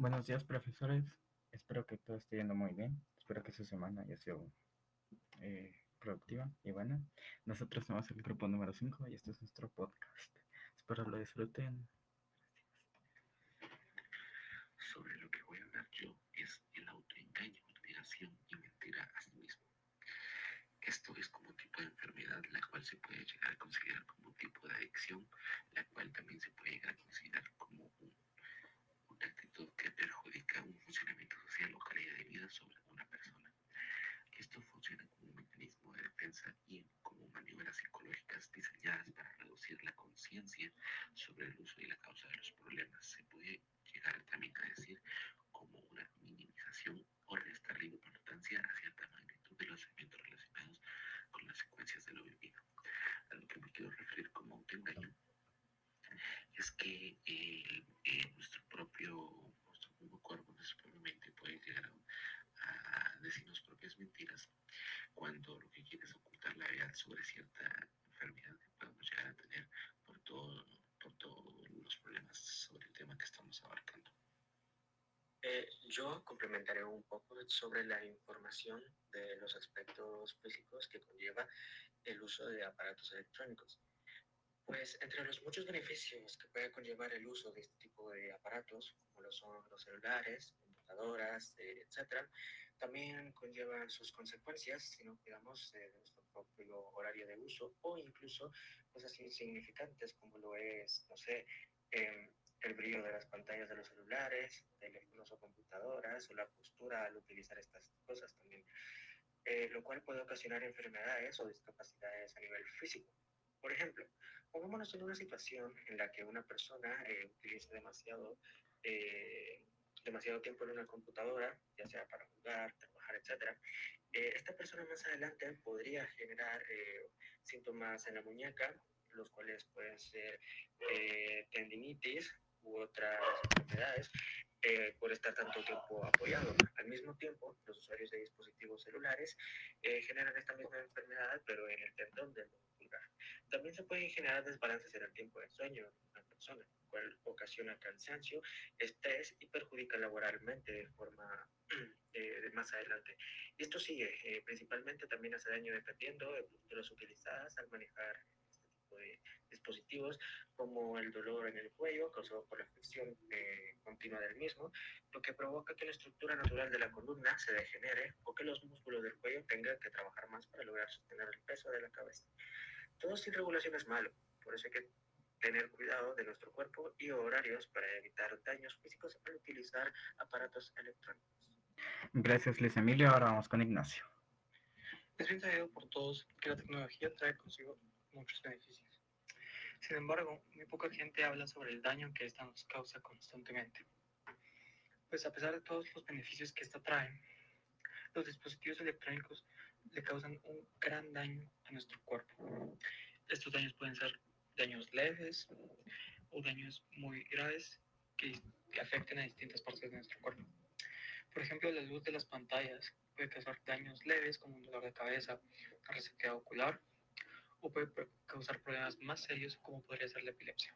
Buenos días, profesores. Espero que todo esté yendo muy bien. Espero que su semana haya sido eh, productiva y buena. Nosotros somos el grupo número 5 y este es nuestro podcast. Espero lo disfruten. Sobre lo que voy a hablar yo es el autoengaño, admiración y mentira a sí mismo. Esto es como un tipo de enfermedad la cual se puede llegar a considerar como un tipo de adicción, la cual también se puede llegar a considerar como un actitud que perjudica un funcionamiento social o calidad de vida sobre una persona. Esto funciona como un mecanismo de defensa y como maniobras psicológicas diseñadas para reducir la conciencia sobre el uso y la causa de los problemas. Se puede llegar también a decir como una minimización o restarle importancia a cierta magnitud de los eventos relacionados con las secuencias de lo vivido. A lo que me quiero referir como autoengaño es que eh, eh, nuestro propio, nuestro mismo cuerpo, nuestra propia mente puede llegar a, decirnos propias mentiras cuando lo que quiere es ocultar la verdad sobre cierta enfermedad que podemos llegar a tener por, todo, por todos los problemas sobre el tema que estamos abarcando. Eh, yo complementaré un poco sobre la información de los aspectos físicos que conlleva el uso de aparatos electrónicos. Pues entre los muchos beneficios que puede conllevar el uso de este tipo de aparatos, como lo son los celulares, computadoras, eh, etcétera, también conllevan sus consecuencias si no cuidamos eh, de nuestro propio horario de uso o incluso cosas insignificantes como lo es, no sé, em, el brillo de las pantallas de los celulares, teléfonos o computadoras o la postura al utilizar estas cosas también, eh, lo cual puede ocasionar enfermedades o discapacidades a nivel físico. Por ejemplo, pongámonos en una situación en la que una persona eh, utiliza demasiado, eh, demasiado tiempo en una computadora, ya sea para jugar, trabajar, etc. Eh, esta persona más adelante podría generar síntomas en la muñeca, los cuales pueden ser tendinitis u otras enfermedades, por estar tanto tiempo apoyado. Al mismo tiempo, los usuarios de dispositivos celulares generan esta misma enfermedad, pero en el tendón del también se pueden generar desbalances en el tiempo de sueño de una persona, cual ocasiona cansancio, estrés y perjudica laboralmente de forma eh, de más adelante. Y esto sigue, eh, principalmente también hace daño dependiendo de, los utilizadas al manejar tipo de dispositivos, como el dolor en el cuello causado por la fricción eh, continua del mismo, lo que provoca que la estructura natural de la columna se degenere o que los músculos del cuello tengan que trabajar más para lograr sostener el peso de la cabeza. Todo sin regulación es malo, por eso hay que tener cuidado de nuestro cuerpo y horarios para evitar daños físicos al utilizar aparatos electrónicos. Gracias, Luis Emilio. Ahora vamos con Ignacio. Es bien sabido por todos que la tecnología trae consigo muchos beneficios. Sin embargo, muy poca gente habla sobre el daño que esta nos causa constantemente. Pues a pesar de todos los beneficios que esta trae, los dispositivos electrónicos le causan un gran daño a nuestro cuerpo. Estos daños pueden ser daños leves o daños muy graves que, afecten a distintas partes de nuestro cuerpo. Por ejemplo, la luz de las pantallas puede causar daños leves como un dolor de cabeza, resequedad ocular o puede causar problemas más serios como podría ser la epilepsia.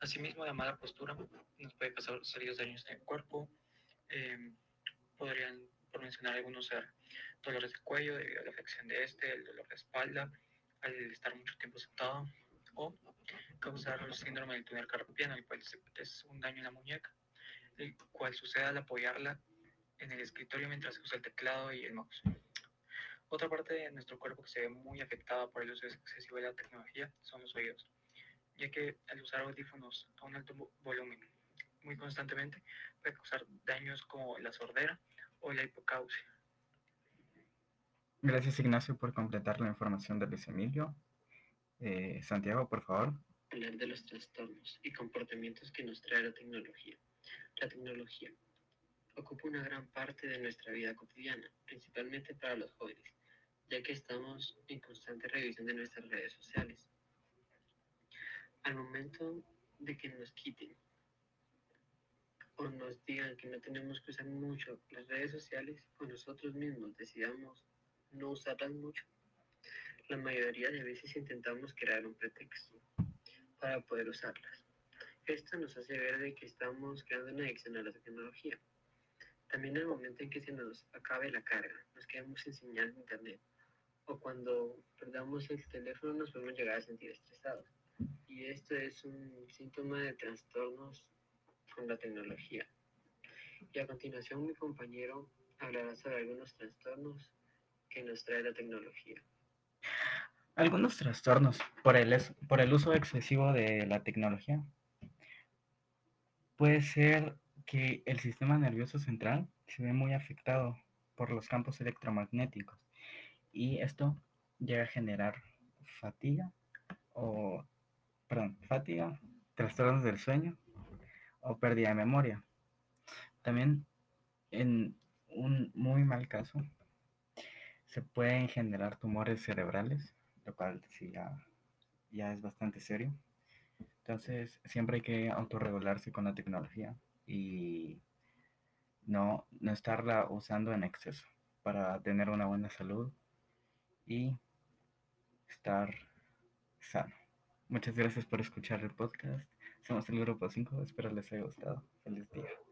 Asimismo, la mala postura nos puede causar serios daños en el cuerpo, eh, podrían por mencionar algunos, ser dolores de cuello debido a la afección de este, el dolor de espalda, al estar mucho tiempo sentado, o causar el síndrome del túnel carpiano, el cual es un daño en la muñeca, el cual sucede al apoyarla en el escritorio mientras usa el teclado y el mouse. Otra parte de nuestro cuerpo que se ve muy afectada por el uso excesivo de la tecnología son los oídos, ya que al usar audífonos a un alto volumen muy constantemente puede causar daños como la sordera o la hipocausia. Gracias Ignacio por completar la información de Luis Emilio. Eh, Santiago, por favor. Hablar de los trastornos y comportamientos que nos trae la tecnología. La tecnología ocupa una gran parte de nuestra vida cotidiana, principalmente para los jóvenes, ya que estamos en constante revisión de nuestras redes sociales. Al momento de que nos quiten o nos digan que no tenemos que usar mucho las redes sociales o nosotros mismos decidamos no usarlas mucho, la mayoría de veces intentamos crear un pretexto para poder usarlas. Esto nos hace ver de que estamos creando una adicción a la tecnología. También el momento en que se nos acabe la carga, nos quedamos sin señal internet, o cuando perdamos el teléfono nos podemos llegar a sentir estresados. Y esto es un síntoma de trastornos con la tecnología. Y a continuación mi compañero hablará sobre algunos trastornos que nos trae la tecnología. Algunos trastornos por el, por el uso excesivo de la tecnología. Puede ser que el sistema nervioso central se ve muy afectado por los campos electromagnéticos y esto llega a generar fatiga o, perdón, fatiga, trastornos del sueño o pérdida de memoria. También en un muy mal caso se pueden generar tumores cerebrales, lo cual ya, ya es bastante serio. Entonces, siempre hay que autorregularse con la tecnología y no, no estarla usando en exceso para tener una buena salud y estar sano. Muchas gracias por escuchar el podcast. Somos el grupo 5. Espero les haya gustado. Feliz día.